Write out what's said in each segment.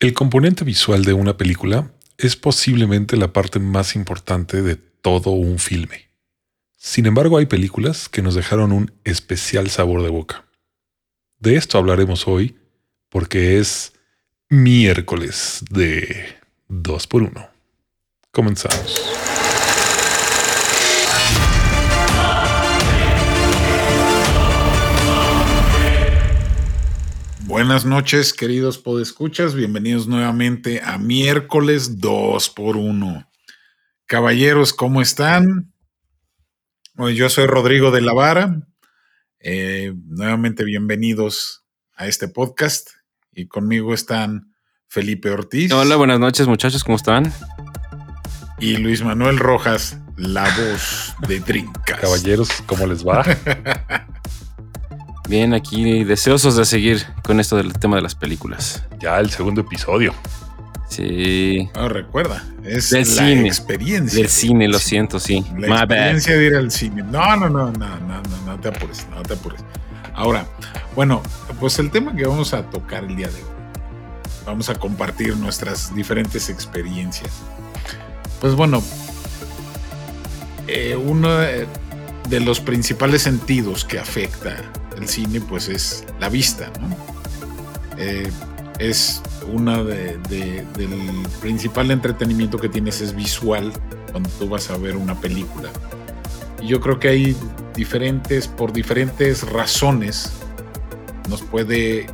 El componente visual de una película es posiblemente la parte más importante de todo un filme. Sin embargo, hay películas que nos dejaron un especial sabor de boca. De esto hablaremos hoy porque es miércoles de 2x1. Comenzamos. Buenas noches, queridos podescuchas. Bienvenidos nuevamente a miércoles 2 por 1 Caballeros, ¿cómo están? yo soy Rodrigo de la Vara. Eh, nuevamente bienvenidos a este podcast. Y conmigo están Felipe Ortiz. Hola, buenas noches, muchachos, ¿cómo están? Y Luis Manuel Rojas, la voz de Trincas. Caballeros, ¿cómo les va? Bien, aquí deseosos de seguir con esto del tema de las películas. Ya el segundo episodio. Sí. No, recuerda, es la experiencia. Del cine, lo siento, sí. La experiencia de ir al cine. No, no, no, no, no, no, no te apures, no te apures. Ahora, bueno, pues el tema que vamos a tocar el día de hoy. Vamos a compartir nuestras diferentes experiencias. Pues bueno, eh, uno de los principales sentidos que afecta el cine pues es la vista, eh, es una de, del principal entretenimiento que tienes es visual cuando tú vas a ver una película. Y yo creo que hay diferentes, por diferentes razones, nos puede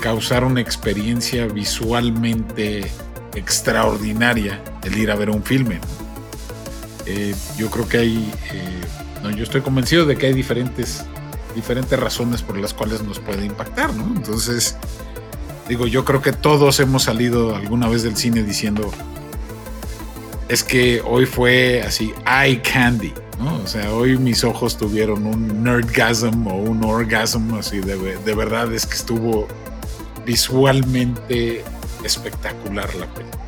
causar una experiencia visualmente extraordinaria el ir a ver un filme. Eh, yo creo que hay, eh, no, yo estoy convencido de que hay diferentes diferentes razones por las cuales nos puede impactar, ¿no? Entonces, digo, yo creo que todos hemos salido alguna vez del cine diciendo, es que hoy fue así, eye candy, ¿no? O sea, hoy mis ojos tuvieron un nerdgasm o un orgasm, así, de, de verdad es que estuvo visualmente espectacular la película.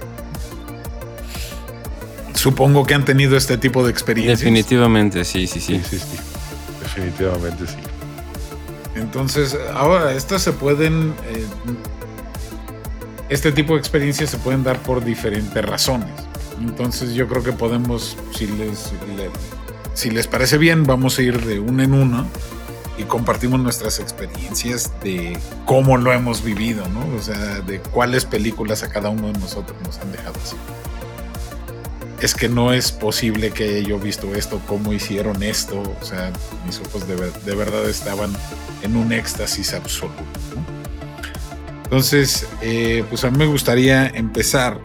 Supongo que han tenido este tipo de experiencias. Definitivamente, sí, sí, sí. sí, sí. Definitivamente sí. Entonces, ahora, estas se pueden. Eh, este tipo de experiencias se pueden dar por diferentes razones. Entonces, yo creo que podemos, si les, si les parece bien, vamos a ir de uno en uno y compartimos nuestras experiencias de cómo lo hemos vivido, ¿no? O sea, de cuáles películas a cada uno de nosotros nos han dejado así es que no es posible que yo visto esto, cómo hicieron esto. O sea, mis ojos de, verdad estaban en un éxtasis absoluto. Entonces, eh, pues a mí me gustaría empezar,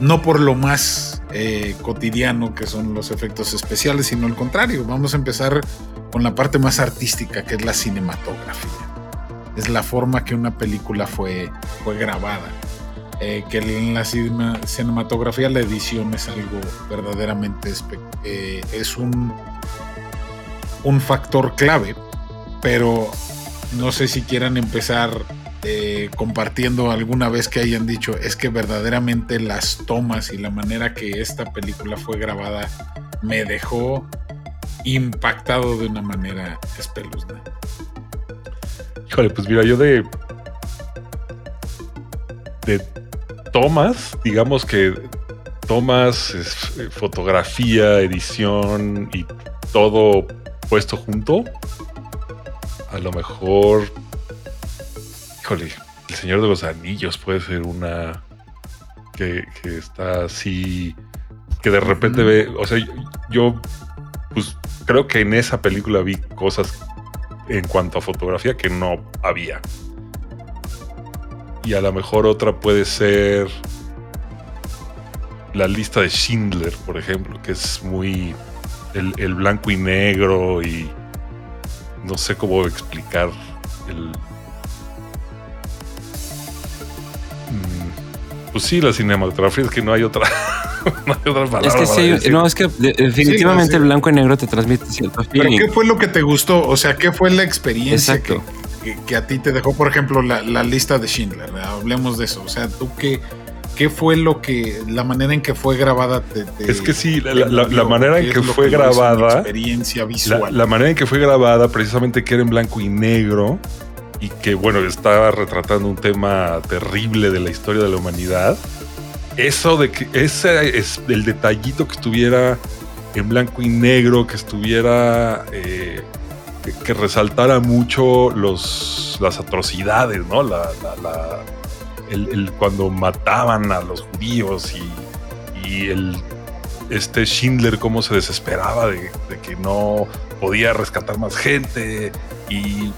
no por lo más eh, cotidiano que son los efectos especiales, sino al contrario, vamos a empezar con la parte más artística, que es la cinematografía. Es la forma que una película fue, fue grabada eh, que en la cinematografía la edición es algo verdaderamente eh, es un, un factor clave, pero no sé si quieran empezar eh, compartiendo alguna vez que hayan dicho es que verdaderamente las tomas y la manera que esta película fue grabada me dejó impactado de una manera espeluznante. Híjole, pues mira, yo de de tomas, digamos que tomas, eh, fotografía, edición y todo puesto junto, a lo mejor, híjole, el Señor de los Anillos puede ser una que, está así, que de repente ve, o sea, yo pues creo que en esa película vi cosas en cuanto a fotografía que no había y a lo mejor otra puede ser la lista de Schindler, por ejemplo, que es muy el, blanco y negro y no sé cómo explicar el... Mm, pues sí, la cinematografía es que no hay otra, no hay otra palabra. Es que sí, no, es que definitivamente el blanco y negro te transmite cierto feeling. ¿Pero qué fue lo que te gustó? O sea, ¿qué fue la experiencia Exacto que, a ti te dejó, por ejemplo, la, lista de Schindler. Hablemos de eso. O sea, tú qué, qué fue lo que, la manera en que fue grabada. es que sí, la, manera en que fue grabada. Experiencia visual. La, manera en que fue grabada, precisamente que era en blanco y negro, y que, bueno, está retratando un tema terrible de la historia de la humanidad. Eso de que ese es el detallito que estuviera en blanco y negro, que estuviera. Eh, que, resaltara mucho los, las atrocidades, ¿no? La, el, cuando mataban a los judíos y, y el este Schindler cómo se desesperaba de, que no podía rescatar más gente y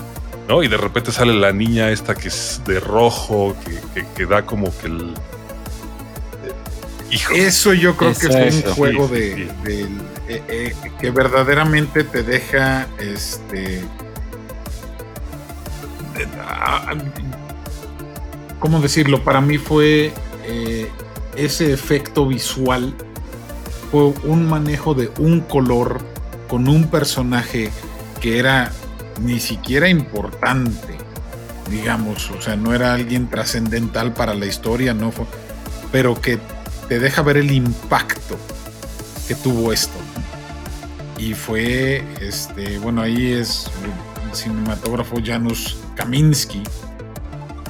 ¿no? Y de repente sale la niña esta que es de rojo, que, da como que el. hijo. Eso yo creo que es un juego de, eh, eh, que verdaderamente te deja este. Ah, ¿Cómo decirlo? Para mí fue eh, ese efecto visual fue un manejo de un color con un personaje que era ni siquiera importante, digamos, o sea, no era alguien trascendental para la historia, no fue, pero que te deja ver el impacto que tuvo esto. Y fue, este, bueno, ahí es el cinematógrafo Janusz Kaminski,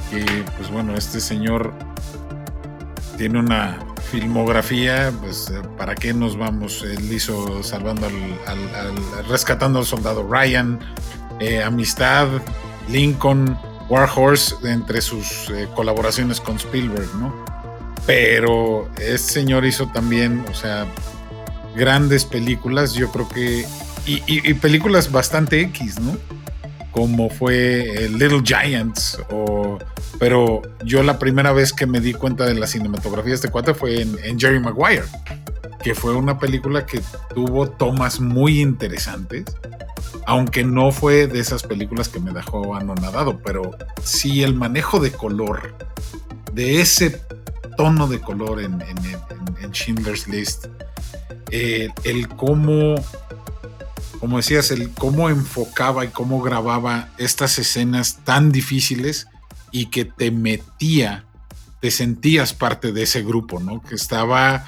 que, pues bueno, este señor tiene una filmografía, pues eh, para qué nos vamos, él hizo salvando al, rescatando al soldado Ryan, eh, Amistad, Lincoln, Warhorse, entre sus eh, colaboraciones con Spielberg, ¿no? Pero este señor hizo también, o sea, grandes películas, yo creo que, y, películas bastante X, ¿no? Como fue Little Giants o pero yo la primera vez que me di cuenta de la cinematografía de este cuate fue en, Jerry Maguire, que fue una película que tuvo tomas muy interesantes, aunque no fue de esas películas que me dejó anonadado, pero sí el manejo de color, de ese tono de color en, Schindler's List, eh, el cómo como decías, el cómo enfocaba y cómo grababa estas escenas tan difíciles y que te metía, te sentías parte de ese grupo, ¿no? Que estaba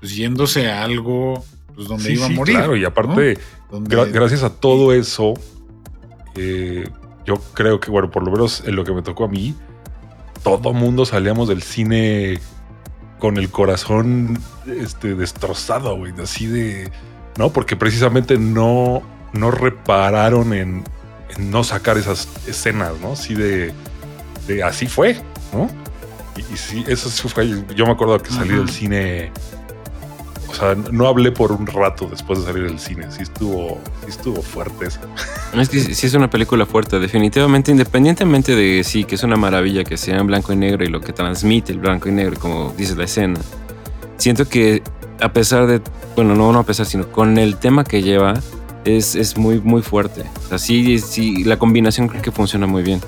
pues, yéndose a algo pues, donde iba a morir. Claro, y aparte, gracias a todo eso, eh, yo creo que, bueno, por lo menos en lo que me tocó a mí, todo mundo salíamos del cine con el corazón este, destrozado, güey, así de. ¿No? Porque precisamente no, no repararon en, en no sacar esas escenas, ¿no? Así de así fue, ¿no? Y, sí, eso fue. Yo me acuerdo que salí del cine. O sea, no hablé por un rato después de salir del cine. Sí estuvo, sí estuvo fuerte eso. Es que sí es una película fuerte, definitivamente, independientemente de sí, que es una maravilla que sea en blanco y negro y lo que transmite el blanco y negro, como dice la escena. Siento que a pesar de, bueno, no, no a pesar, sino con el tema que lleva, es, es muy, muy fuerte. Así, sí, la combinación creo que funciona muy bien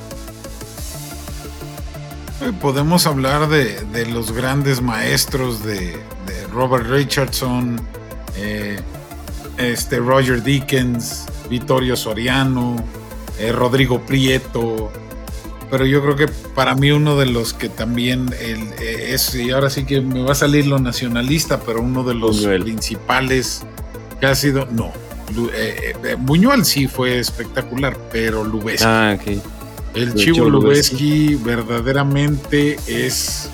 podemos hablar de, los grandes maestros de, Robert Richardson, eh, este Roger Dickens, Vittorio Soriano, eh, Rodrigo Prieto. Pero yo creo que para mí uno de los que también eh, es, y ahora sí que me va a salir lo nacionalista, pero uno de los principales que ha sido, no, Buñuel sí fue espectacular, pero Lubezki. Ah, okay el Chivo Lubeski verdaderamente es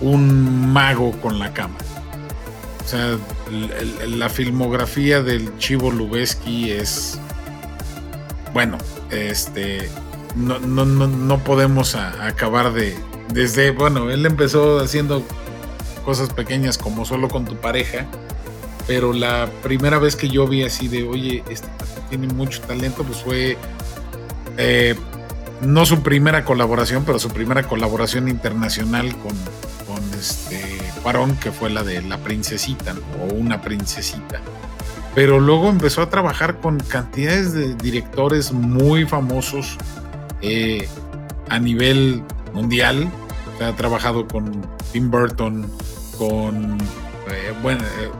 un mago con la cámara. O sea, la filmografía del Chivo Lubeski es. Bueno, este. No, no, no, podemos acabar de. Desde. Bueno, él empezó haciendo cosas pequeñas como solo con tu pareja. Pero la primera vez que yo vi así de, oye, este tiene mucho talento, pues fue eh, no su primera colaboración, pero su primera colaboración internacional con, con este Cuarón, que fue la de La Princesita, o Una Princesita. Pero luego empezó a trabajar con cantidades de directores muy famosos eh, a nivel mundial. ha trabajado con Tim Burton, con, eh, bueno, eh,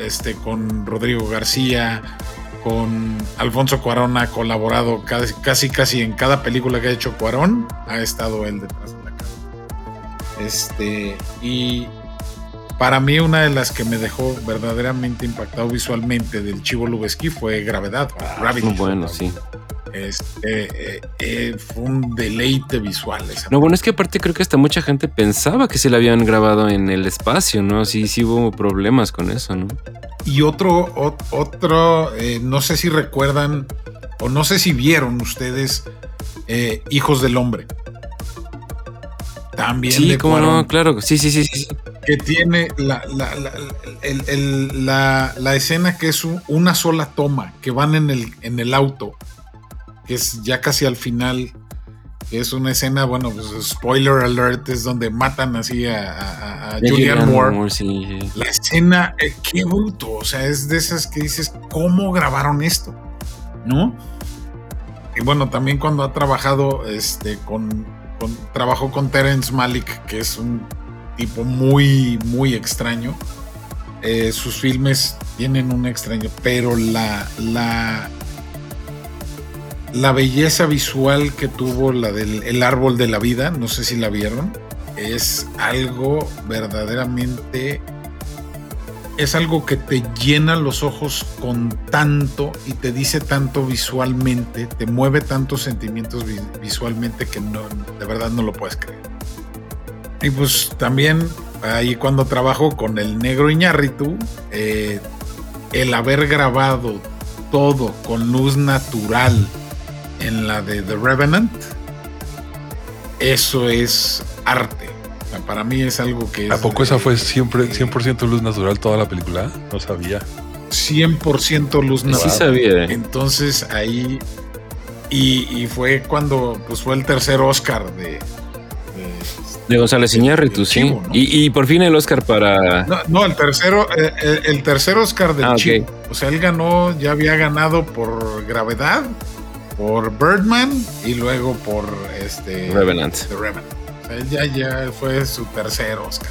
este, con Rodrigo García, con Alfonso Cuarón ha colaborado casi, casi, casi en cada película que ha hecho Cuarón, ha estado él detrás de la cámara. Este, y para mí una de las que me dejó verdaderamente impactado visualmente del Chivo Lubeski fue Gravedad. Muy bueno, sí. Este, eh, eh, fue un deleite visual. Esa no, bueno, es que aparte creo que hasta mucha gente pensaba que se la habían grabado en el espacio, ¿no? Sí, sí hubo problemas con eso, ¿no? Y otro, otro, eh, no sé si recuerdan o no sé si vieron ustedes Hijos del Hombre. También. Sí, como no, claro, sí, sí, sí, sí. Que tiene la, la, escena que es una sola toma, que van en el, en el auto que es ya casi al final, que es una escena, bueno, pues spoiler alert, es donde matan así a, Julian Moore. La escena, eh, qué bruto, o sea, es de esas que dices, ¿cómo grabaron esto? ¿No? Y bueno, también cuando ha trabajado este, con, trabajó con Terence Malik, que es un tipo muy, muy extraño. Eh, sus filmes tienen un extraño, pero la, la, la belleza visual que tuvo la del el árbol de la vida, no sé si la vieron, es algo verdaderamente es algo que te llena los ojos con tanto y te dice tanto visualmente, te mueve tantos sentimientos visualmente que no, de verdad no lo puedes creer. Y pues también ahí cuando trabajo con el negro Iñárritu, eh, el haber grabado todo con luz natural, en la de The Revenant, eso es arte. Para mí es algo que... ¿A poco esa fue siempre 100% luz natural toda la película? No sabía. 100% luz natural. Sí sabía. Entonces ahí... Y, fue cuando pues fue el tercer Oscar de... De, González Iñárritu, sí. Y, por fin el Oscar para... No, el tercero, eh, el, tercer Oscar del ah, Chivo. O sea, él ganó, ya había ganado por Gravedad por Birdman y luego por este Revenant. O sea, ya, ya fue su tercer Oscar.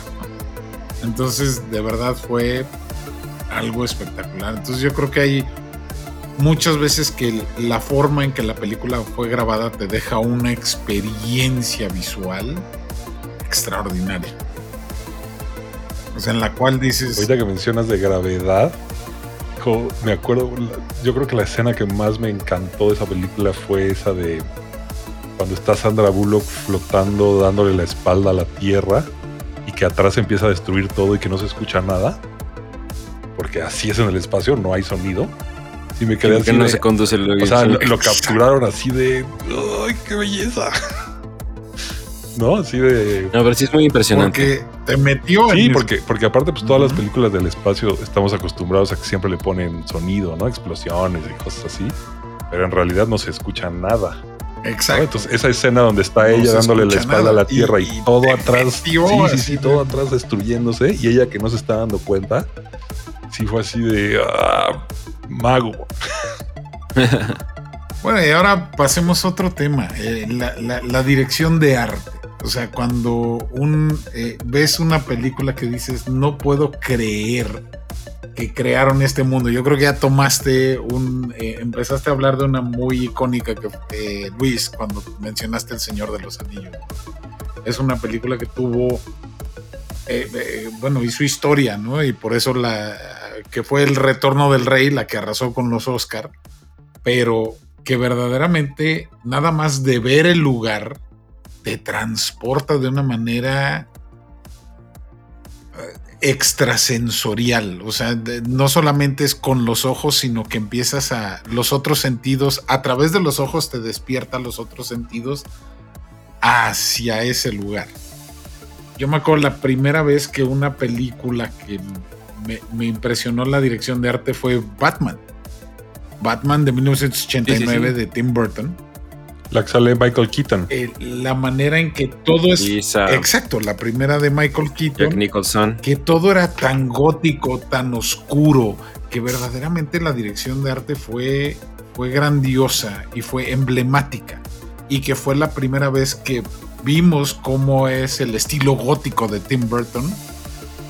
Entonces, de verdad fue algo espectacular. Entonces, yo creo que hay muchas veces que la forma en que la película fue grabada te deja una experiencia visual extraordinaria. O sea, en la cual dices. Ahorita que mencionas de gravedad, me acuerdo, yo creo que la escena que más me encantó de esa película fue esa de cuando está Sandra Bullock flotando, dándole la espalda a la tierra y que atrás empieza a destruir todo y que no se escucha nada. Porque así es en el espacio, no hay sonido. Y me quedé así. no se conduce O sea, lo capturaron así de. ¡Ay, qué belleza! ¿no? Así de. No, pero sí es muy impresionante. Porque te metió Sí, porque, porque aparte, pues todas las películas del espacio estamos acostumbrados a que siempre le ponen sonido, ¿no? Explosiones y cosas así. Pero en realidad no se escucha nada. Exacto. Entonces, esa escena donde está ella dándole la espalda a la tierra y, todo atrás. sí, sí, sí, todo atrás destruyéndose. Y ella que no se está dando cuenta. Sí, fue así de. Ah, mago. bueno, y ahora pasemos a otro tema: eh, la dirección de arte. O sea, cuando un, eh, ves una película que dices, no puedo creer que crearon este mundo. Yo creo que ya tomaste un, eh, empezaste a hablar de una muy icónica que eh, Luis, cuando mencionaste El Señor de los Anillos. Es una película que tuvo, bueno, y su historia, ¿no? Y por eso la, que fue el retorno del rey, la que arrasó con los Oscar, pero que verdaderamente nada más de ver el lugar, te transporta de una manera eh, extrasensorial, o sea, no solamente es con los ojos, sino que empiezas a los otros sentidos, a través de los ojos te despierta los otros sentidos hacia ese lugar. Yo me acuerdo la primera vez que una película que me, impresionó la dirección de arte fue Batman. Batman de 1989 de Tim Burton la que sale Michael Keaton. Eh, la manera en que todo es. Exacto, la primera de Michael Keaton. Jack Nicholson. Que todo era tan gótico, tan oscuro, que verdaderamente la dirección de arte fue, fue grandiosa y fue emblemática. Y que fue la primera vez que vimos cómo es el estilo gótico de Tim Burton,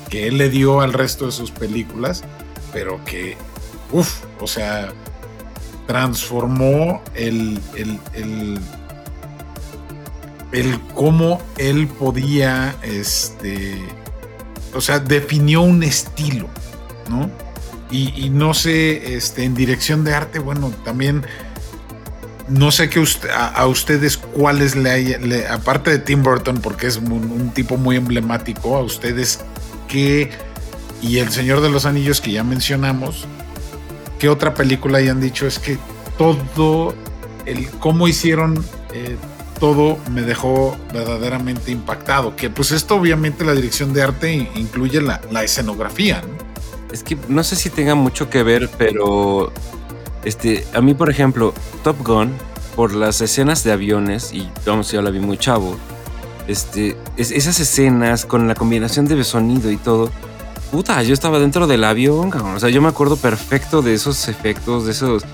que él le dio al resto de sus películas, pero que, uff, o sea, transformó el, el, el, cómo él podía este, o sea, definió un estilo, ¿no? Y, no sé, este, en dirección de arte, bueno, también no sé que a, ustedes cuáles le hay, aparte de Tim Burton, porque es un, tipo muy emblemático, a ustedes qué, y El Señor de los Anillos que ya mencionamos, ¿qué otra película hayan dicho? Es que todo, el cómo hicieron eh, todo me dejó verdaderamente impactado, que pues esto obviamente la dirección de arte incluye la, escenografía, ¿no? Es que no sé si tenga mucho que ver, pero este, a mí, por ejemplo, Top Gun, por las escenas de aviones, y vamos, yo la vi muy chavo, este, esas escenas con la combinación de sonido y todo, puta, yo estaba dentro del avión, o sea, yo me acuerdo perfecto de esos efectos, de esos,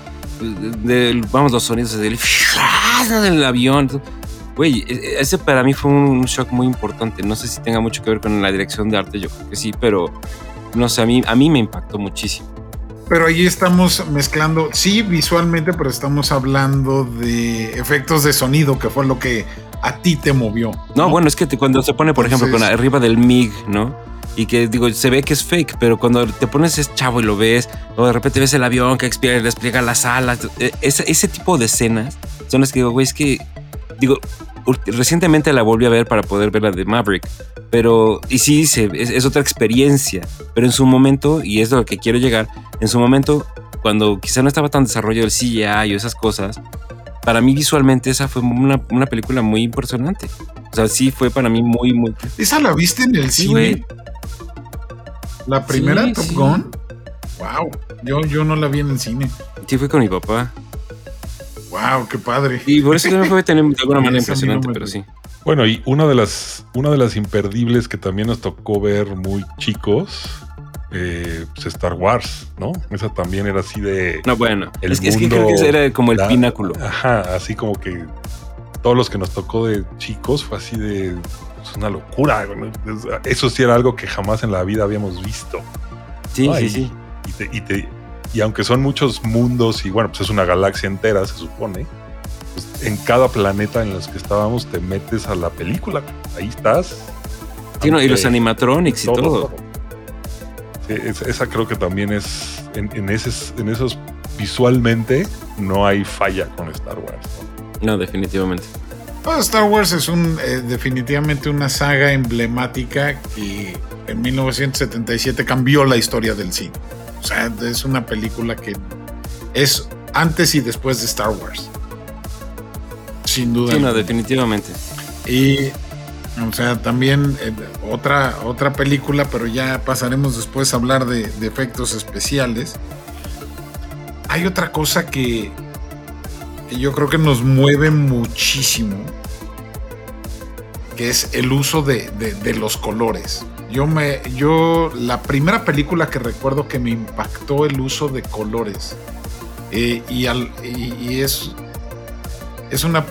vamos, los sonidos del, del avión. Güey, e, e, ese para mí fue un shock muy importante. No sé si tenga mucho que ver con la dirección de arte, yo creo que sí, pero no sé, a mí, a mí me impactó muchísimo. Pero ahí estamos mezclando, sí, visualmente, pero estamos hablando de efectos de sonido, que fue lo que a ti te movió. No, bueno, es que cuando se pone, por ejemplo, con arriba del MIG, ¿no? Y que digo, se ve que es fake, pero cuando te pones es chavo y lo ves, o de repente ves el avión que expira, despliega las alas, e, ese, ese tipo de escenas son las que digo, güey, es que, digo, recientemente la volví a ver para poder ver la de Maverick, pero, y sí, dice, es, otra experiencia, pero en su momento, y es lo que quiero llegar, en su momento, cuando quizá no estaba tan desarrollado el CGI o esas cosas, para mí visualmente esa fue una, película muy impresionante. O sea, sí fue para mí muy, muy... ¿Esa la viste en el cine? ¿La primera Top Gun? Wow, yo, yo no la vi en el cine. Sí, fue con mi papá. Wow, qué padre. Y por eso también fue tener de alguna manera impresionante, pero sí. Bueno, y una de las, una de las imperdibles que también nos tocó ver muy chicos, eh, pues Star Wars, ¿no? Esa también era así de. No, bueno. es, que, creo que ese era como el pináculo. Ajá, así como que todos los que nos tocó de chicos fue así de. Es una locura. Eso sí era algo que jamás en la vida habíamos visto. Sí, sí, sí. Y, te, y aunque son muchos mundos y bueno, pues es una galaxia entera, se supone pues, en cada planeta en los que estábamos te metes a la película. Ahí estás. y los animatronics y todo. Esa creo que también es. En, en, en esos visualmente no hay falla con Star Wars. No, definitivamente. Pues, Star Wars es un eh, definitivamente una saga emblemática que en 1977 cambió la historia del cine. O sea, es una película que es antes y después de Star Wars sin duda. Sí, no, definitivamente. Y, o sea, también eh, otra, otra película, pero ya pasaremos después a hablar de, efectos especiales. Hay otra cosa que, yo creo que nos mueve muchísimo, que es el uso de, los colores. Yo me, yo, la primera película que recuerdo que me impactó el uso de colores, eh, y, al, y, es, es una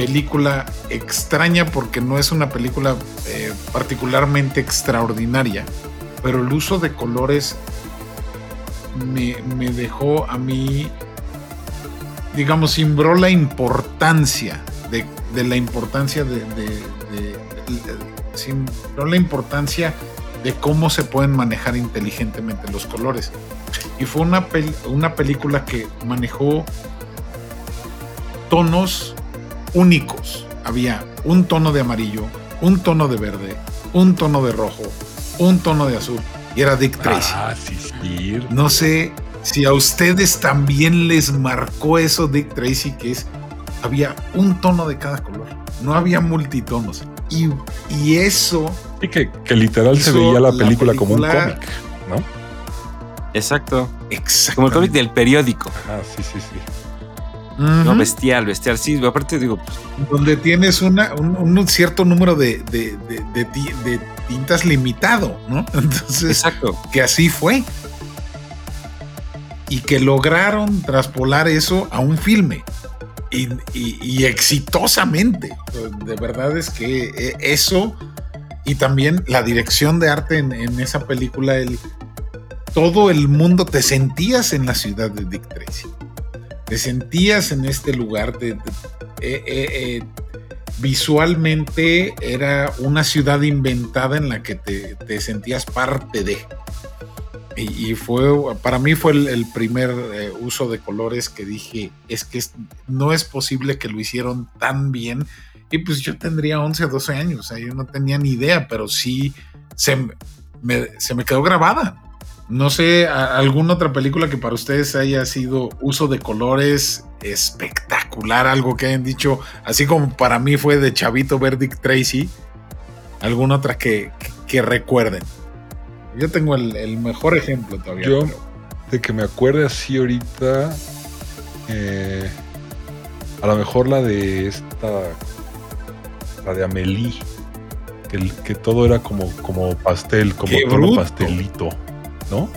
película extraña porque no es una película eh, particularmente extraordinaria, pero el uso de colores me, dejó a mí, digamos, simbró la importancia de, la importancia de, la importancia de cómo se pueden manejar inteligentemente los colores. Y fue una, una película que manejó tonos únicos. Había un tono de amarillo, un tono de verde, un tono de rojo, un tono de azul. Y era Dick Tracy. Ah, sí, sí. No sé si a ustedes también les marcó eso Dick Tracy, que es, había un tono de cada color. No había multitonos. Y, y eso... Y que, que literal se veía la película, como un cómic, ¿no? Exacto. Como el cómic del periódico. Ah, sí, sí, sí. No, bestial, bestial. Sí, aparte digo. Pues, Donde tienes una, un, cierto número de, de, tintas limitado, ¿no? Entonces. Exacto. Que así fue. Y que lograron traspolar eso a un filme. Y, exitosamente. De verdad es que e, eso. Y también la dirección de arte en, en esa película, el, todo el mundo te sentías en la ciudad de Dick Tracy te sentías en este lugar, de, eh, eh, eh, visualmente era una ciudad inventada en la que te, sentías parte de. Y, fue, para mí fue el, primer uso de colores que dije, es que no es posible que lo hicieron tan bien. Y pues yo tendría 11 o 12 años, yo no tenía ni idea, pero sí se se me quedó grabada. No sé, alguna otra película que para ustedes haya sido uso de colores espectacular, algo que hayan dicho, así como para mí fue de Chavito Verdict Tracy, alguna otra que, recuerden. Yo tengo el, mejor ejemplo todavía. Yo, de que me acuerde así ahorita, eh, a lo mejor la de esta, la de Amelie, que, que todo era como, como pastel, como todo pastelito. ¿No?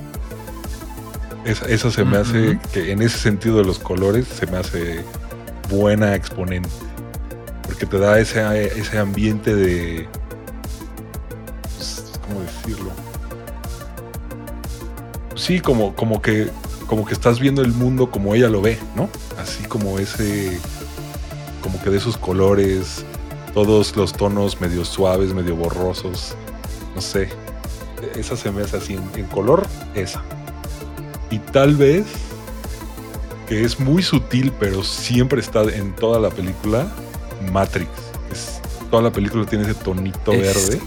Esa, se me hace, que en ese sentido de los colores, se me hace buena exponente. Porque te da ese, ese ambiente de... Pues, ¿Cómo decirlo? Sí, como, como que como que estás viendo el mundo como ella lo ve, ¿no? Así como ese, como que de esos colores, todos los tonos medio suaves, medio borrosos, no sé, esa se me hace así en, color, esa. Y tal vez, que es muy sutil, pero siempre está en toda la película, Matrix. Es, toda la película tiene ese tonito verde.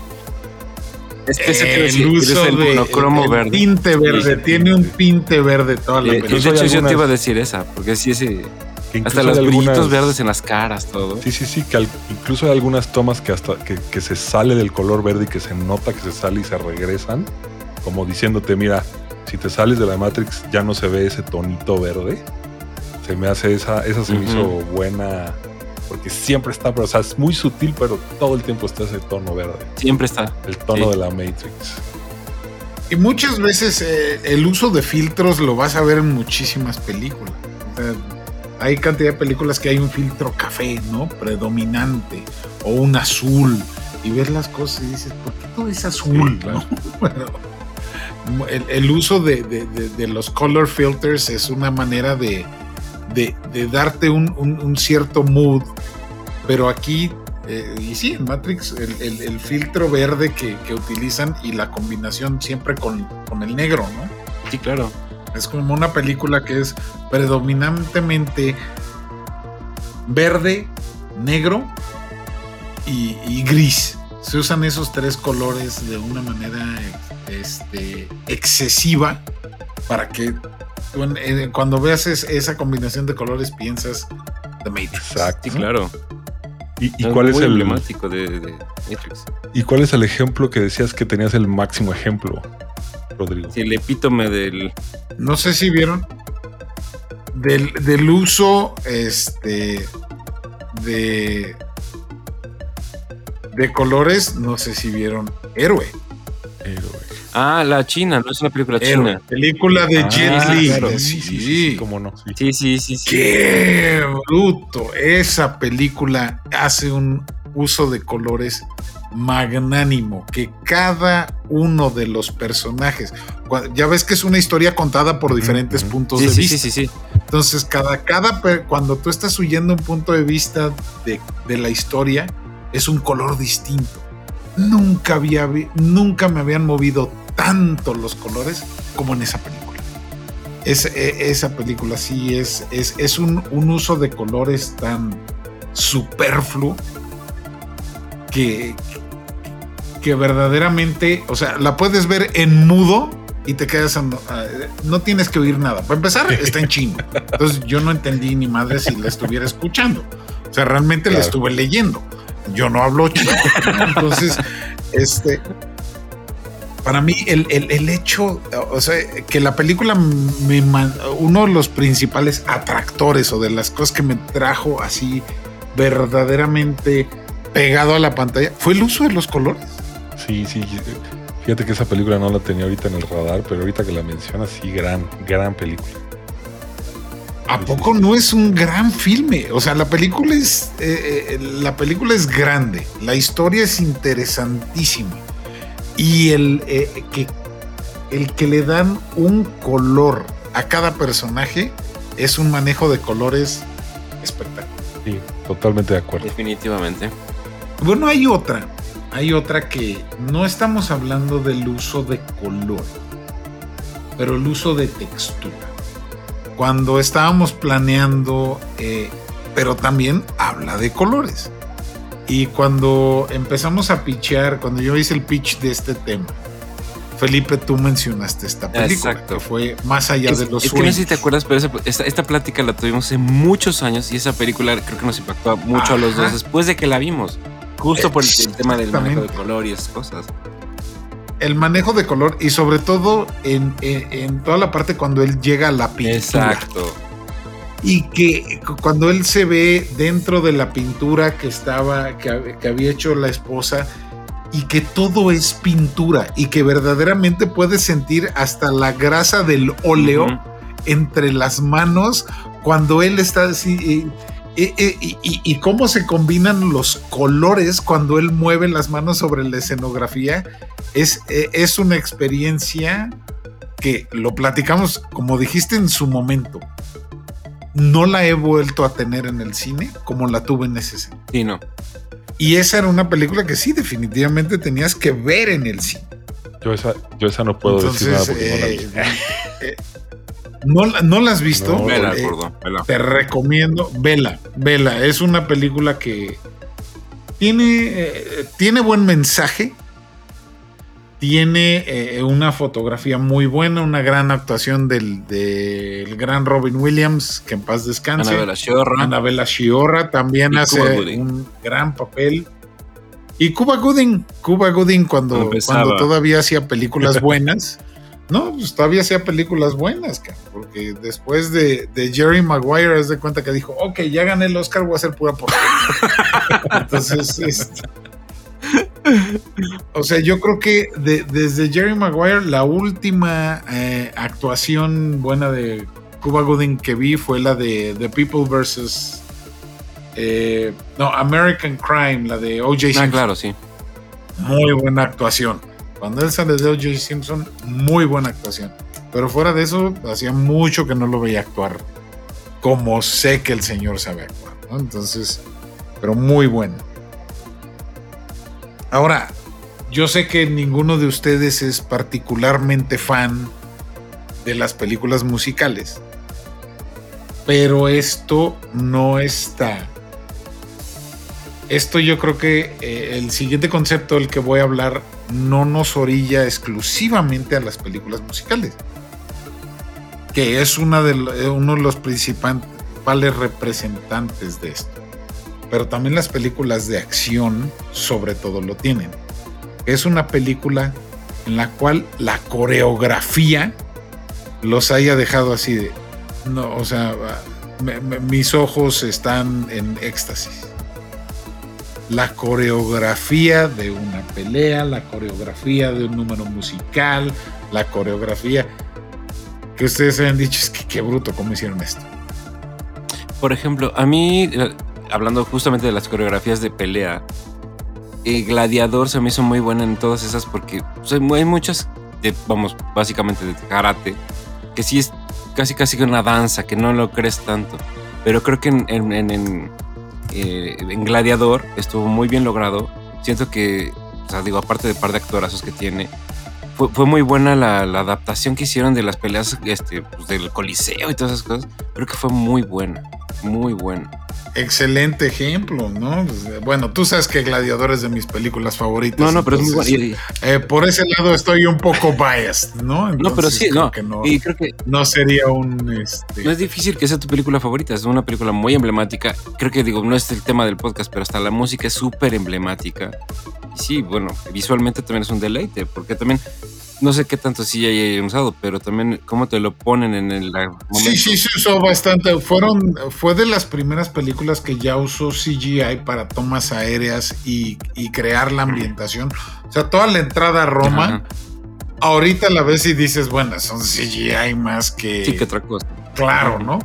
Es que el uso el monocromo verde. Pinte verde, tiene un pinte verde toda la película. De hecho, yo te iba a decir esa, porque sí ese hasta los brillitos verdes en las caras, todo. Sí, sí, sí, que incluso hay algunas tomas que hasta que, se sale del color verde y que se nota que se sale y se regresan, como diciéndote, mira, si te sales de la Matrix ya no se ve ese tonito verde. Se me hace esa, esa se me hizo buena, porque siempre está, pero o sea, es muy sutil, pero todo el tiempo está ese tono verde. Siempre está. El tono de la Matrix. Y muchas veces eh, el uso de filtros lo vas a ver en muchísimas películas. O sea, hay cantidad de películas que hay un filtro café, ¿no? Predominante, o un azul, y ves las cosas y dices, ¿por qué todo es azul? bueno, el, uso de, los color filters es una manera de, darte un, cierto mood, pero aquí, eh, y sí, en Matrix, el, filtro verde que, utilizan y la combinación siempre con, con el negro, ¿no? Sí, claro. Es como una película que es predominantemente verde, negro y, gris. Se usan esos tres colores de una manera este, excesiva para que cuando veas esa combinación de colores piensas The Matrix. Exacto. claro. ¿Y, cuál es el emblemático de Matrix? ¿Y cuál es el ejemplo que decías que tenías el máximo ejemplo? Rodrigo. Sí, el epítome del. No sé si vieron. Del, uso este de de colores, no sé si vieron Héroe. Héroe. Ah, la China, no es una película china. Película de ah, Jet Li. sí, sí, sí, cómo no. Sí. sí, sí, sí, Qué bruto. Esa película hace un uso de colores magnánimo que cada uno de los personajes, ya ves que es una historia contada por diferentes puntos de vista. Sí, sí, sí. Entonces, cada, cada, cuando tú estás huyendo un punto de vista de, la historia, es un color distinto. Nunca había, nunca me habían movido tanto los colores como en esa película. Es, e, esa película sí es, es, es un, un uso de colores tan superfluo que, que verdaderamente, o sea, la puedes ver en mudo y te quedas, ah, no tienes que oír nada. Para empezar, está en chino. Entonces yo no entendí ni madre si la estuviera escuchando. O sea, realmente la estuve leyendo. Yo no hablo chino. Entonces, este, para mí el, el, hecho, o sea, que la película me, uno de los principales atractores o de las cosas que me trajo así verdaderamente pegado a la pantalla fue el uso de los colores. Sí, sí. Fíjate que esa película no la tenía ahorita en el radar, pero ahorita que la mencionas, sí, gran, gran película. ¿A poco no es un gran filme? O sea, la película es eh, eh, la película es grande, la historia es interesantísima y el eh, que el que le dan un color a cada personaje es un manejo de colores espectacular. Sí, totalmente de acuerdo. Definitivamente. Bueno, hay otra. Hay otra que no estamos hablando del uso de color, pero el uso de textura. Cuando estábamos planeando, eh, pero también habla de colores. Y cuando empezamos a pitchear, cuando yo hice el pitch de este tema, Felipe, tú mencionaste esta película, Exacto. que fue más allá Es, de los es que no sé si sueños. te acuerdas, pero esa- esta, esta plática la tuvimos hace muchos años y esa película creo que nos impactó mucho a los dos después de que la vimos. Justo por el, tema del manejo de color y esas cosas. El manejo de color y sobre todo en, en- en toda la parte cuando él llega a la pintura. Exacto. Y que cu- cuando él se ve dentro de la pintura que estaba, que, que había hecho la esposa, y que todo es pintura, y que verdaderamente puedes sentir hasta la grasa del óleo entre las manos cuando él está así. eh, eh, eh, y, y- y cómo se combinan los colores cuando él mueve las manos sobre la escenografía, es, eh, es una experiencia que lo platicamos, como dijiste en su momento. No la he vuelto a tener en el cine como la tuve en ese cine. Sí, no. Y esa era una película que sí, definitivamente tenías que ver en el cine. Yo esa, yo esa no puedo decir nada porque no la eh, vi. no, la- no la has visto. No, Vela, Eh, gordo, vela. te recomiendo, vela, vela. Es una película que tiene, eh, tiene buen mensaje. Tiene eh, una fotografía muy buena, una gran actuación del, del gran Robin Williams, que en paz descanse. Annabella Sciorra. Annabella Sciorra también Y hace un gran papel. Y Cuba Gooding, Cuba Gooding cuando, cuando todavía hacía películas buenas. No, pues todavía hacía películas buenas, cabrón, porque después de, de Jerry Maguire, es de cuenta que dijo, ok, ya gané el Oscar, voy a hacer pura porquería. Entonces, este, o sea, yo creo que de- desde Jerry Maguire, la última eh, actuación buena de Cuba Gooding que vi fue la de The People vs. eh, no, American Crime, la de O.J. Ah, claro, sí. Muy buena actuación. Cuando él sale de O.J. Simpson, muy buena actuación. Pero fuera de eso, hacía mucho que no lo veía actuar como sé que el señor sabe actuar. Entonces, pero muy bueno. Ahora, yo sé que ninguno de ustedes es particularmente fan de las películas musicales, pero esto no está. Esto yo creo que eh, el siguiente concepto del que voy a hablar no nos orilla exclusivamente a las películas musicales, que es una de, eh, uno de los principales representantes de esto. Pero también las películas de acción sobre todo lo tienen. Es una película en la cual la coreografía los haya dejado así de... No, o sea, mis ojos están en éxtasis. La coreografía de una pelea, la coreografía de un número musical, la coreografía que ustedes hayan dicho es que qué bruto cómo hicieron esto. Por ejemplo, a mí, eh, hablando justamente de las coreografías de pelea, Gladiador se me hizo muy buena en todas esas porque pues, hay mu- hay muchas, de, vamos, básicamente de karate, que sí es casi casi una danza, que no lo crees tanto. Pero creo que en, eh, en Gladiador estuvo muy bien logrado. Siento que, o sea, digo, aparte de par de actorazos que tiene, fue, muy buena la, la adaptación que hicieron de las peleas este, pues, del Coliseo y todas esas cosas. Creo que fue muy buena, muy buena. Excelente ejemplo, ¿no? Pues, Bueno, tú sabes que Gladiador es de mis películas favoritas. No, no, pero es muy. Y- eh, por ese lado estoy un poco biased, ¿no? No, pero sí, creo no. que no, Y creo que no sería un... Este, no es difícil que sea tu película favorita. Es una película muy emblemática. Creo que, digo, no es el tema del podcast, pero hasta la música es súper emblemática. Y sí, bueno, visualmente también es un deleite, porque también, no sé qué tanto sí hayan usado, pero también cómo te lo ponen en el momento. Sí, sí, se usó bastante. Fueron, fue de las primeras películas que ya usó CGI para tomas aéreas y, y crear la ambientación. O sea, toda la entrada a Roma, Ajá. ahorita la ves y dices, bueno, son CGI más que... Sí, que otra cosa. claro, ¿no?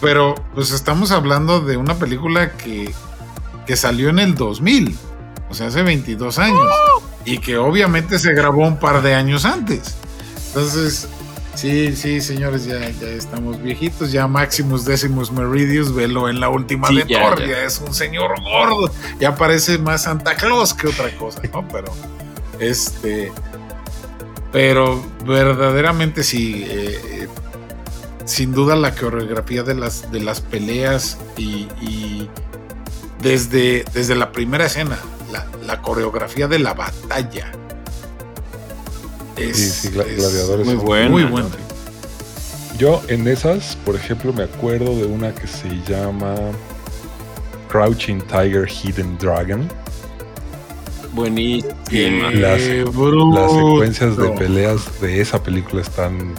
Pero pues estamos hablando de una película que, que salió en el 2000, o sea, hace 22 años, y que obviamente se grabó un par de años antes. Entonces, Sí, sí, señores, ya, ya estamos viejitos. Ya Maximus Decimus Meridius, velo en la última de Thor, ya. es un señor gordo. Ya parece más Santa Claus que otra cosa, ¿no? Pero, este. Pero verdaderamente sí. Eh, sin duda la coreografía de las, de las peleas y, desde, desde la primera escena, la, coreografía de la batalla. Es, muy bueno. Yo en esas, por ejemplo, me acuerdo de una que se llama Crouching Tiger, Hidden Dragon. Buenísima. Las, las secuencias de peleas de esa película están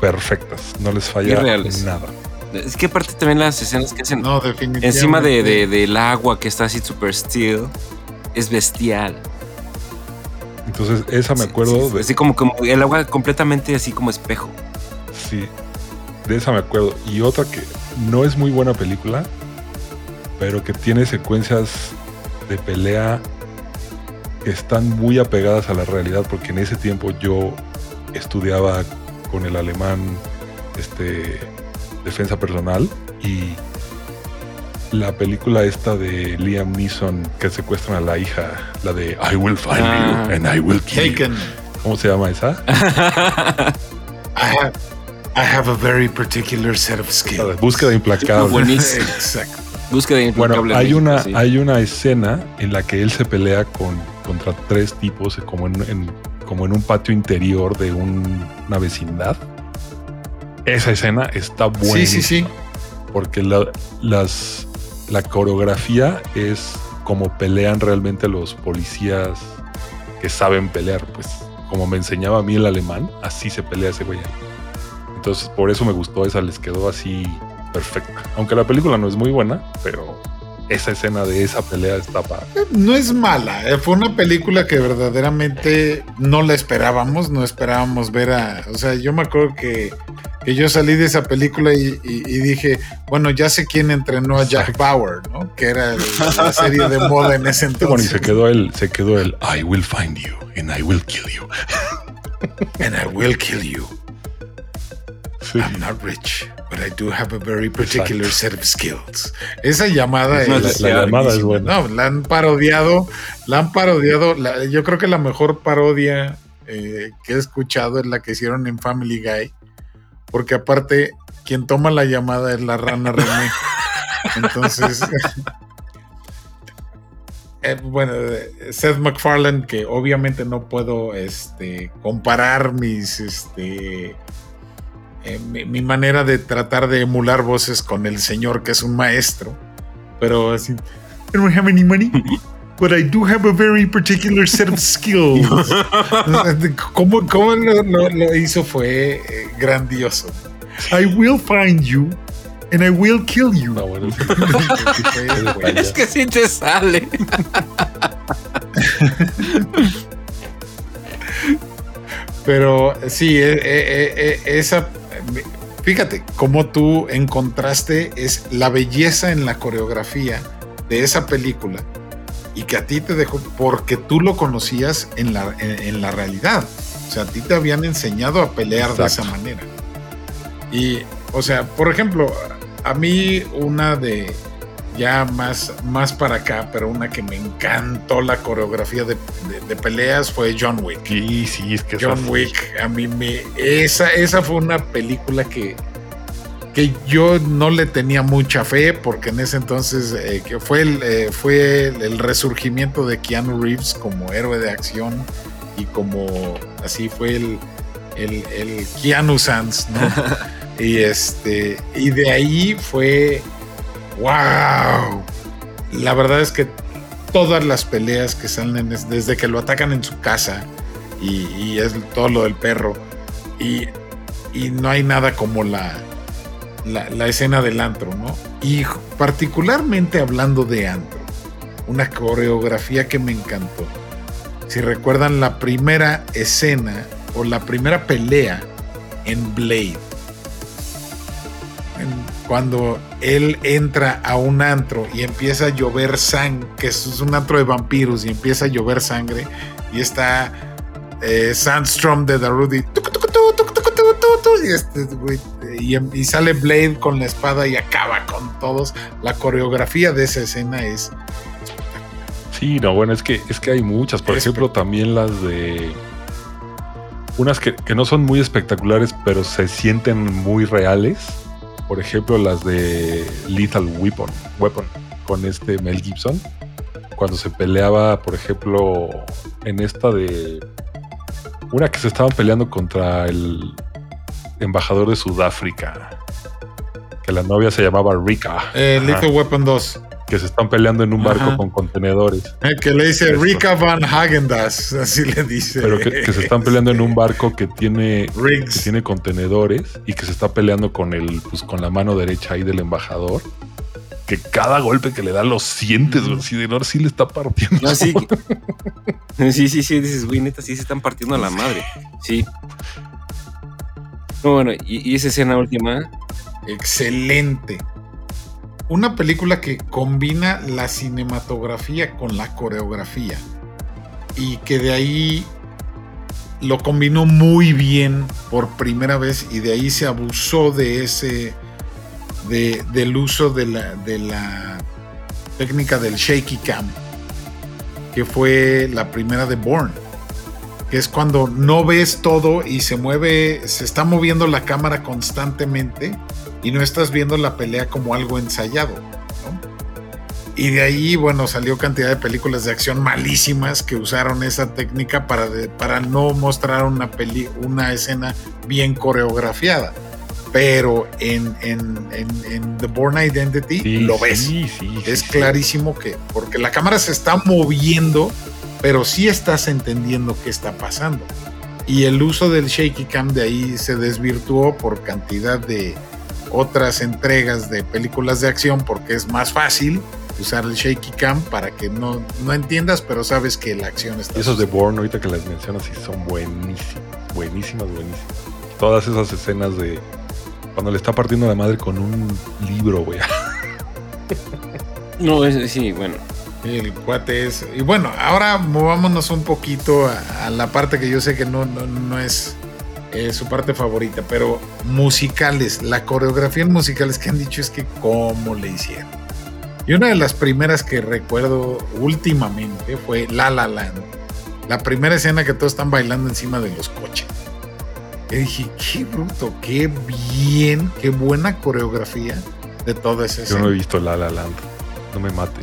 perfectas. No les falla nada. Es que aparte también las escenas que hacen no, encima de, del agua que está así super steel es bestial. Entonces, esa me acuerdo de. Así como, como el agua completamente así como espejo. Sí, de esa me acuerdo. Y otra que no es muy buena película, pero que tiene secuencias de pelea que están muy apegadas a la realidad, porque en ese tiempo yo estudiaba con el alemán este, defensa personal y la película esta de Liam Neeson que secuestran a la hija, la de I will find you ah. and I will kill you. ¿Cómo se llama esa? I have, a very particular set of skills. Búsqueda implacable. Buenísimo. Exacto. Búsqueda implacable. Bueno, hay una, hay una escena en la que él se pelea con, contra tres tipos como en como en un patio interior de una vecindad. Esa escena está buena. Sí, sí, sí. Porque la, las, la coreografía es como pelean realmente los policías que saben pelear. Pues como me enseñaba a mí el alemán, así se pelea ese güey. Entonces por eso me gustó esa, les quedó así perfecta. Aunque la película no es muy buena, pero esa escena de esa pelea está para. No es mala, eh, fue una película que verdaderamente no la esperábamos, no esperábamos ver a. O sea, yo me acuerdo que, yo salí de esa película y, dije, bueno, ya sé quién entrenó a Jack Bauer, ¿no? Que era la serie de moda en ese entonces. Bueno, y se quedó el, se quedó el I will find you and I will kill you. and I will kill you. I'm not rich, but I do have a very particular set of skills. Esa llamada es, la, llamada es buena. No, la han parodiado, la han parodiado. yo creo que la mejor parodia eh, que he escuchado es la que hicieron en Family Guy, porque aparte quien toma la llamada es la rana René. Entonces, eh, bueno, Seth MacFarlane, que obviamente no puedo este, comparar mis este, eh, mi, manera de tratar de emular voces con el señor que es un maestro, pero así, don't have any money, but I do have a very particular set of skills. ¿Cómo, cómo lo, hizo? Fue eh, grandioso. I will find you and I will kill you. es que sí te sale. Pero sí, eh, esa fíjate cómo tú encontraste es la belleza en la coreografía de esa película y que a ti te dejó porque tú lo conocías en la, en, la realidad. O sea, a ti te habían enseñado a pelear de esa manera. Y, o sea, por ejemplo, a mí una de, ya más, más para acá, pero una que me encantó la coreografía de, peleas fue John Wick. Sí, sí, es que John Wick, a mí me. Esa, esa fue una película que, que yo no le tenía mucha fe, porque en ese entonces eh, que fue, el, eh, fue el, resurgimiento de Keanu Reeves como héroe de acción y como así fue el, el, el Keanu Sans, ¿no? y este, y de ahí fue ¡Wow! La verdad es que todas las peleas que salen desde que lo atacan en su casa y, es todo lo del perro y, no hay nada como la, la, escena del antro, ¿no? Y particularmente hablando de antro, una coreografía que me encantó. Si recuerdan la primera escena o la primera pelea en Blade, cuando él entra a un antro y empieza a llover sangre, que es un antro de vampiros y empieza a llover sangre y está eh, Sandstrom de Darude y, este, güey, y, y sale Blade con la espada y acaba con todos. La coreografía de esa escena es Sí, no, bueno, es que, es que hay muchas. Por ejemplo, también las de. Unas que, que no son muy espectaculares, pero se sienten muy reales. Por ejemplo, las de Lethal Weapon, Weapon con este Mel Gibson. Cuando se peleaba, por ejemplo, en esta de. Una que se estaban peleando contra el embajador de Sudáfrica. Que la novia se llamaba Rika. eh. Lethal Weapon 2. que se están peleando en un barco Ajá. con contenedores. eh, que le dice Esto. Rika Van Hagendas, así le dice. Pero que, que se están peleando en un barco que tiene, que tiene contenedores y que se está peleando con el, pues, con la mano derecha ahí del embajador. Que cada golpe que le da lo sientes, güey, así de no, sí le está partiendo. No, sí. sí, sí, sí, dices, güey, neta, sí se están partiendo a la madre. Sí. No, bueno, y, y esa escena última, Excelente. Una película que combina la cinematografía con la coreografía. Y que de ahí lo combinó muy bien por primera vez. Y de ahí se abusó de ese. de- del uso de la, de la técnica del shaky cam. Que fue la primera de Bourne. Que es cuando no ves todo y se mueve, se está moviendo la cámara constantemente y no estás viendo la pelea como algo ensayado. ¿no? Y de ahí, bueno, salió cantidad de películas de acción malísimas que usaron esa técnica para, de- para no mostrar una, peli, una escena bien coreografiada. Pero en, en, en- en The Born Identity Sí, lo ves. Sí, sí, es clarísimo que, porque la cámara se está moviendo, pero sí estás entendiendo qué está pasando. Y el uso del shaky cam de ahí se desvirtuó por cantidad de otras entregas de películas de acción, porque es más fácil usar el shaky cam para que no, no entiendas, pero sabes que la acción está. Y esos de Bourne, ahorita que las mencionas, sí son buenísimas, buenísimas, buenísimas. Todas esas escenas de cuando le está partiendo la madre con un libro, güey. no, es, sí, bueno. El cuate es. Y bueno, ahora movámonos un poquito a, a la parte que yo sé que no, no, no es eh, su parte favorita, pero musicales, la coreografía en musicales que han dicho es que cómo le hicieron. Y una de las primeras que recuerdo últimamente fue La La Land. La primera escena que todos están bailando encima de los coches. Y dije, qué bruto, qué bien, qué buena coreografía de toda esa Yo escena. no he visto La La Land. No me mate.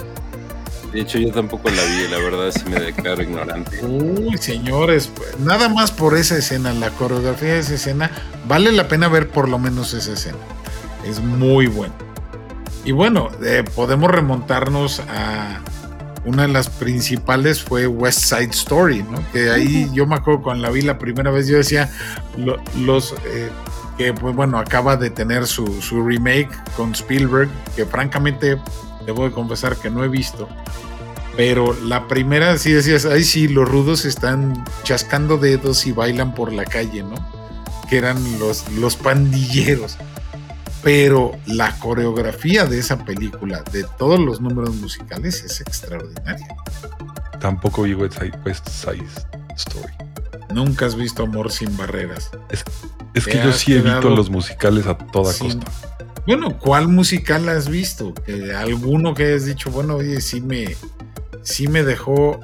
De hecho, yo tampoco la vi, la verdad, sí me declaro ignorante. Uy, señores, pues, nada más por esa escena, la coreografía de esa escena, vale la pena ver por lo menos esa escena. Es muy buena. Y bueno, eh, podemos remontarnos a una de las principales fue West Side Story, ¿no? Que ahí yo me acuerdo cuando la vi la primera vez, yo decía, lo- los eh, que pues bueno, acaba de tener su, su remake con Spielberg, que francamente debo de confesar que no he visto. Pero la primera sí decías, ay sí, los rudos están chascando dedos y bailan por la calle, ¿no? Que eran los, los pandilleros. Pero la coreografía de esa película, de todos los números musicales, es extraordinaria. Tampoco vi West Side, West Side Story. Nunca has visto Amor sin barreras. Es que Te yo sí evito los musicales a toda sin- costa. Bueno, ¿cuál musical has visto? Que alguno que hayas dicho, bueno, oye, sí me, sí me dejó.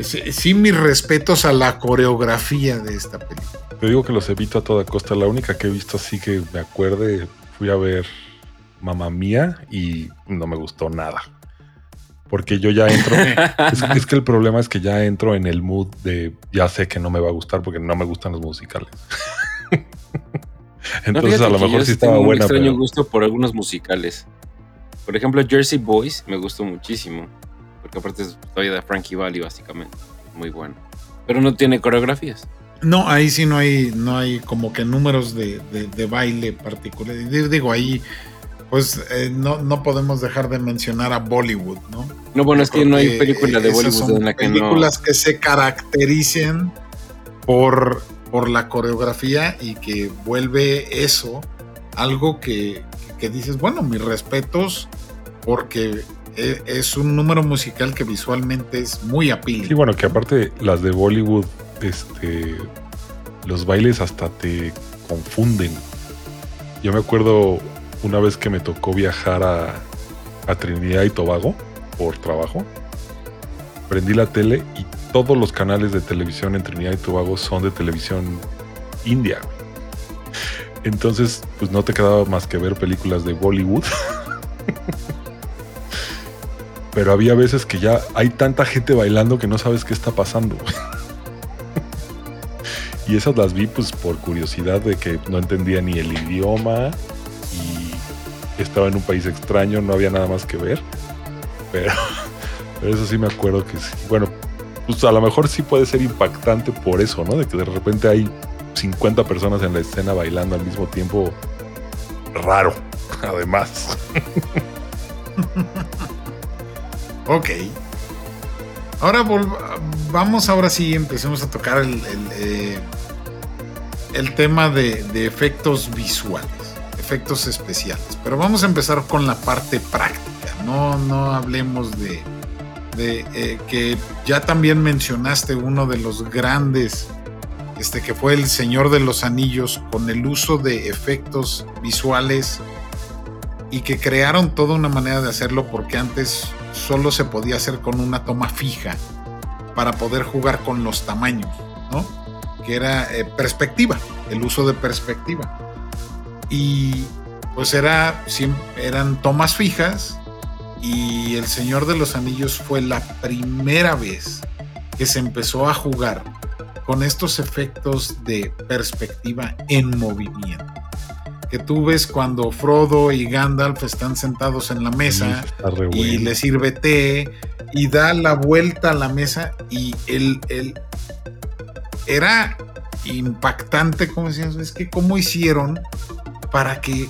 Sí, mis respetos a la coreografía de esta película. Te digo que los evito a toda costa. La única que he visto así que me acuerde, fui a ver Mamá Mía y no me gustó nada. Porque yo ya entro. es, es que el problema es que ya entro en el mood de ya sé que no me va a gustar porque no me gustan los musicales. Entonces a lo mejor sí estaba tengo buena. un extraño pero- gusto por algunos musicales. Por ejemplo, Jersey Boys me gustó muchísimo. Porque aparte es historia de Frankie Valli, básicamente. Muy bueno. Pero no tiene coreografías. No, ahí sí no hay, no hay como que números de, de- de baile particulares. Digo, ahí, pues eh, no, no podemos dejar de mencionar a Bollywood, ¿no? No, bueno, es que no hay película de Bollywood son en la que no. películas que se caractericen por, por la coreografía y que vuelve eso algo que, que dices, bueno, mis respetos, porque e- es un número musical que visualmente es muy appealing. Sí, bueno, que aparte las de Bollywood, este, los bailes hasta te confunden. Yo me acuerdo una vez que me tocó viajar a, a Trinidad y Tobago por trabajo. Prendí la tele y todos los canales de televisión en Trinidad y Tobago son de televisión india. Entonces, pues no te quedaba más que ver películas de Bollywood. Pero había veces que ya hay tanta gente bailando que no sabes qué está pasando. y esas las vi pues por curiosidad de que no entendía ni el idioma y estaba en un país extraño, no había nada más que ver. Pero, pero eso sí me acuerdo que sí. Bueno, pues a lo mejor sí puede ser impactante por eso, ¿no? De que de repente hay 50 personas en la escena bailando al mismo tiempo. Raro, además. ok. Ahora vamos, ahora sí, empecemos a tocar el, el, eh, tema de, efectos visuales, efectos especiales. Pero vamos a empezar con la parte práctica. No, no hablemos de, de eh, que ya también mencionaste uno de los grandes este, que fue El Señor de los Anillos, con el uso de efectos visuales y que crearon toda una manera de hacerlo porque antes solo se podía hacer con una toma fija para poder jugar con los tamaños, ¿no? Que era eh, perspectiva, el uso de perspectiva. Y pues era, eran tomas fijas y El Señor de los Anillos fue la primera vez que se empezó a jugar con estos efectos de perspectiva en movimiento. Que tú ves cuando Frodo y Gandalf están sentados en la mesa y le sirve té y da la vuelta a la mesa y él, él era impactante, como decían, es que cómo hicieron para que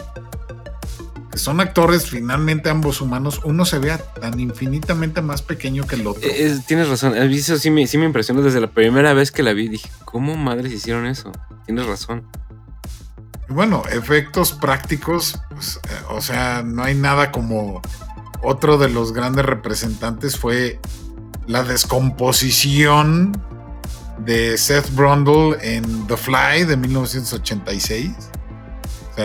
son actores finalmente ambos humanos, uno se vea tan infinitamente más pequeño que el otro. Eh, tienes razón, eso sí me, sí me impresionó desde la primera vez que la vi. Dije, ¿cómo madres hicieron eso? Tienes razón. Bueno, efectos prácticos, pues, eh, o sea, no hay nada como otro de los grandes representantes fue la descomposición de Seth Brundle en The Fly de 1986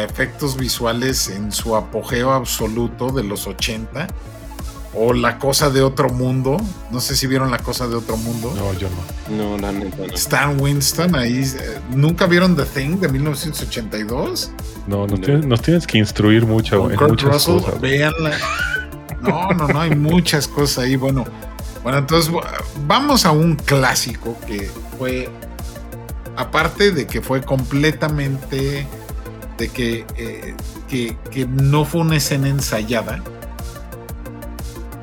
efectos visuales en su apogeo absoluto de los 80. O La Cosa de Otro Mundo. No sé si vieron La Cosa de Otro Mundo. No, yo no. No, la neta Stan Winston ahí. Eh, ¿Nunca vieron The Thing de 1982? No, nos, Tienes, nos tienes, que instruir mucho en muchas cosas. Véanla. No, no, no, hay muchas cosas ahí. Bueno, bueno, entonces vamos a un clásico que fue, aparte de que fue completamente de eh, que, que, no fue una escena ensayada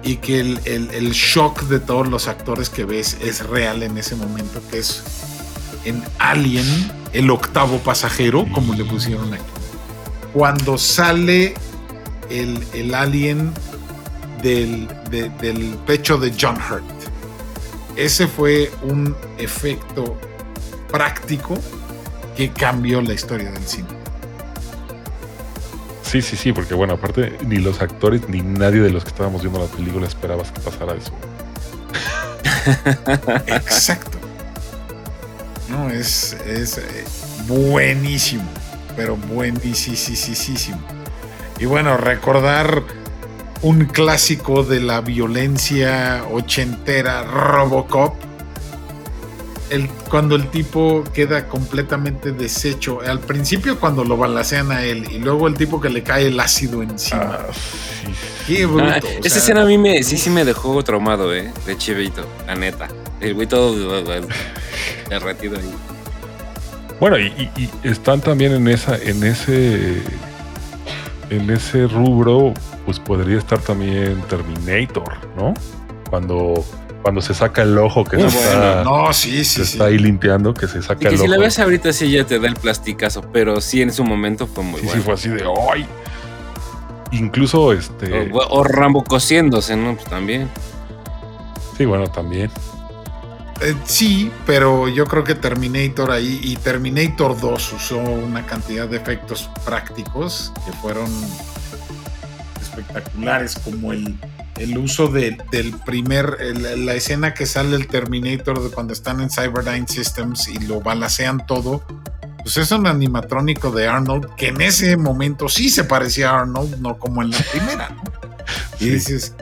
y que el, shock de todos los actores que ves es real en ese momento, que es en Alien, el octavo pasajero, como le pusieron aquí. Cuando sale el, alien del, del pecho de John Hurt. Ese fue un efecto práctico que cambió la historia del cine. Sí, sí, sí, porque bueno, aparte ni los actores ni nadie de los que estábamos viendo la película esperabas que pasara eso. Exacto. No, es, es eh, buenísimo, pero buenísimo. Y bueno, recordar un clásico de la violencia ochentera, Robocop, cuando el tipo queda completamente deshecho. Al principio cuando lo balacean a él y luego el tipo que le cae el ácido encima. Ah, Qué bruto. Ah, esa escena a mí me, sí, sí me dejó traumado, eh, de chivito, la neta. El güey todo derretido ahí. Bueno, y, están también en esa, en ese, en ese rubro, pues podría estar también Terminator, ¿no? Cuando cuando se saca el ojo que se, está, no, sí, sí, está ahí limpiando, que se saca y que Si la ves ahorita sí ya te da el plasticazo, pero sí en su momento fue muy bueno. Sí, fue así de ¡ay! Incluso este. O, Rambo cosiéndose, ¿no? Pues también. Sí, bueno, también. Eh, sí, pero yo creo que Terminator ahí y Terminator 2 usó una cantidad de efectos prácticos que fueron espectaculares, como el el uso del primer, la escena que sale el Terminator de cuando están en Cyberdyne Systems y lo balacean todo, pues es un animatrónico de Arnold que en ese momento sí se parecía a Arnold, no como en la primera. Y dices,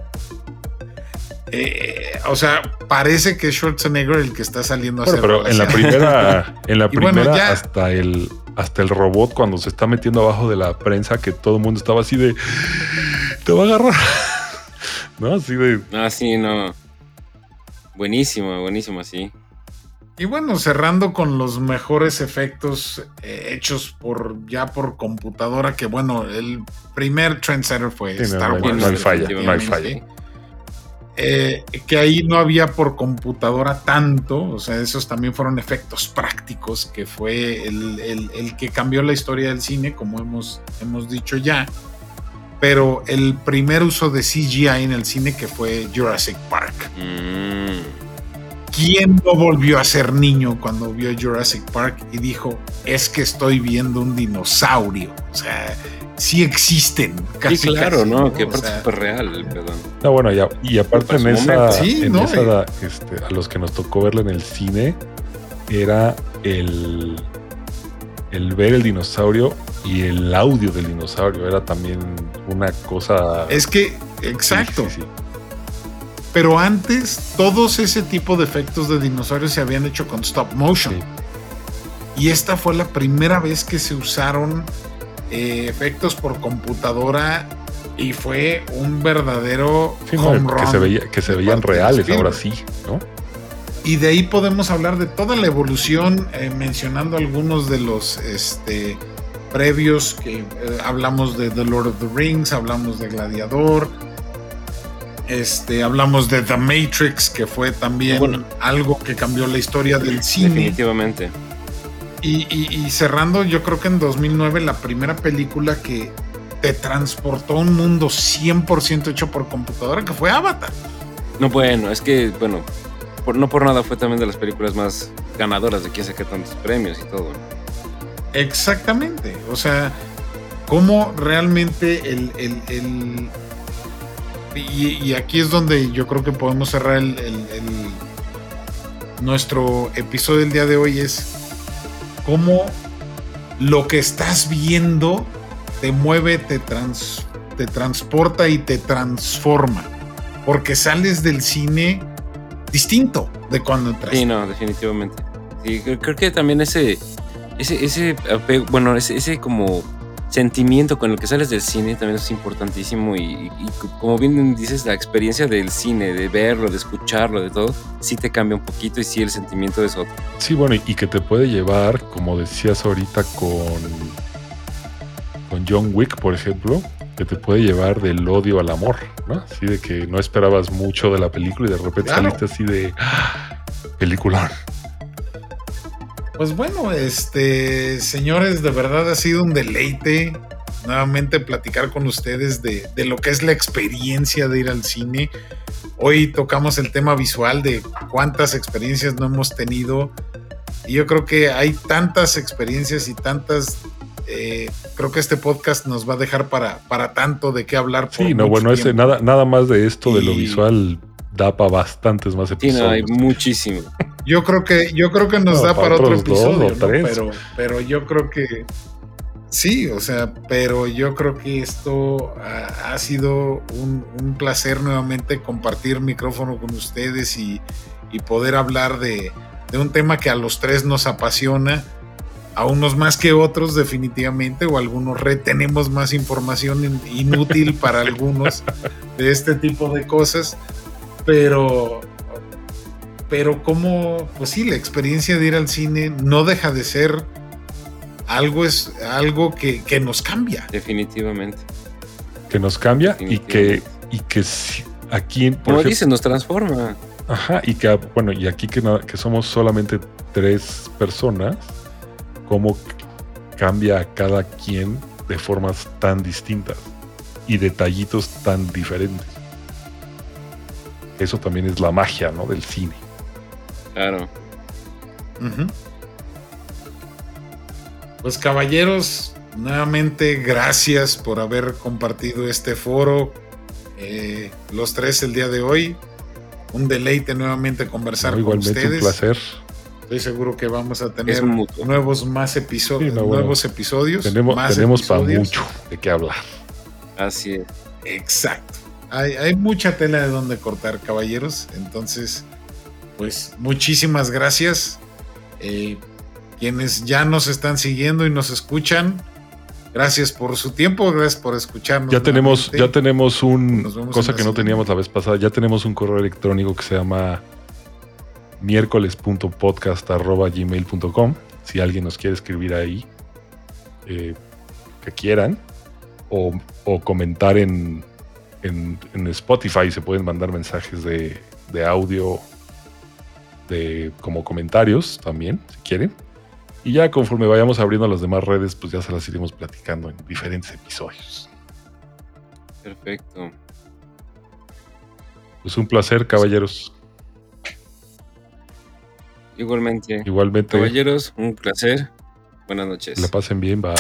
eh, o sea, parece que es Schwarzenegger el que está saliendo a hacer Pero en la primera, en la primera hasta el hasta el robot cuando se está metiendo abajo de la prensa que todo el mundo estaba así de te va a agarrar. ¿No? Así de. Ah, sí, no. Buenísimo, buenísimo, sí. Y bueno, cerrando con los mejores efectos eh, hechos por ya por computadora, que bueno, el primer trendsetter fue Star Wars. No hay falla, no hay falla. Eh, que ahí no había por computadora tanto, o sea, esos también fueron efectos prácticos, que fue el, que cambió la historia del cine, como hemos, hemos dicho ya. Pero el primer uso de CGI en el cine que fue Jurassic Park. Mm. ¿Quién no volvió a ser niño cuando vio Jurassic Park y dijo, es que estoy viendo un dinosaurio? O sea, sí existen. Casi, sí, claro, ¿no? Que aparte es súper real perdón. No, bueno, y, aparte en esa, en esa este, a los que nos tocó verlo en el cine, era el, el ver el dinosaurio y el audio del dinosaurio. Era también una cosa. Es que, exacto. Pero antes, todos ese tipo de efectos de dinosaurios se habían hecho con stop motion. Y esta fue la primera vez que se usaron eh, efectos por computadora y fue un verdadero que se veía que se veían reales ahora sí no y de ahí podemos hablar de toda la evolución eh, mencionando algunos de los este previos que eh, hablamos de The Lord of the Rings hablamos de Gladiador este, hablamos de The Matrix, que fue también algo que cambió la historia del cine. Definitivamente. Y, cerrando, yo creo que en 2009 la primera película que te transportó a un mundo 100% hecho por computadora, que fue Avatar. No, bueno, es que, bueno, no por nada fue también de las películas más ganadoras de que saqué tantos premios y todo. Exactamente, o sea, cómo realmente el... el, y, aquí es donde yo creo que podemos cerrar el, nuestro episodio del día de hoy es cómo lo que estás viendo te mueve, te, te transporta y te transforma. Porque sales del cine distinto de cuando entras. Sí, no, definitivamente. creo que también ese, ese, ese, bueno, ese, ese como sentimiento con el que sales del cine también es importantísimo y, como bien dices, la experiencia del cine, de verlo, de escucharlo, de todo, sí te cambia un poquito y sí el sentimiento es otro. Sí, bueno, y que te puede llevar, como decías ahorita con, con John Wick, por ejemplo, que te puede llevar del odio al amor, ¿no? Así de que no esperabas mucho de la película y de repente saliste así de ¡Ah! película. Pues bueno, este, señores, de verdad ha sido un deleite nuevamente platicar con ustedes de, lo que es la experiencia de ir al cine. Hoy tocamos el tema visual de cuántas experiencias no hemos tenido. Y yo creo que hay tantas experiencias y tantas eh, creo que este podcast nos va a dejar para, para tanto de qué hablar. sí, no, bueno, ese, nada, nada más de esto de lo visual da para bastantes más episodios. Sí, no, hay muchísimo. Yo creo que, yo creo que nos da para, otro episodio, pero, pero yo creo que sí, o sea, pero yo creo que esto ha, sido un, placer nuevamente compartir micrófono con ustedes y, poder hablar de, un tema que a los tres nos apasiona, a unos más que otros definitivamente, o algunos retenemos más información inútil para algunos de este tipo de cosas, pero pero como, pues sí, la experiencia de ir al cine no deja de ser algo, es, algo que, nos cambia. Definitivamente. Que nos cambia y que, y que aquí... Por Como nos transforma. Ajá, y que, bueno, y aquí que, que somos solamente tres personas, cómo cambia a cada quien de formas tan distintas y detallitos tan diferentes. Eso también es la magia, ¿no? Del cine. Claro. Pues caballeros, nuevamente gracias por haber compartido este foro. eh, los tres el día de hoy. Un deleite nuevamente conversar No, con igualmente ustedes. un placer. Estoy seguro que vamos a tener nuevos más episodios, Sí, no, bueno. nuevos episodios. Tenemos, más tenemos para mucho de qué hablar. Así es. Exacto. Hay, hay mucha tela de donde cortar, caballeros. Entonces, pues muchísimas gracias. Eh, quienes ya nos están siguiendo y nos escuchan, gracias por su tiempo, gracias por escucharnos. Ya tenemos, nuevamente. ya tenemos un cosa que no teníamos la vez pasada. Ya tenemos un correo electrónico que se llama miércoles.podcast.gmail.com. Si alguien nos quiere escribir ahí, eh, que quieran, o, o comentar en, en, en Spotify, se pueden mandar mensajes de, de audio de, como comentarios también, si quieren. Y ya conforme vayamos abriendo las demás redes, pues ya se las iremos platicando en diferentes episodios. Perfecto. Pues un placer, caballeros. Igualmente. Igualmente, Caballeros, un placer. Buenas noches. la pasen bien, bye.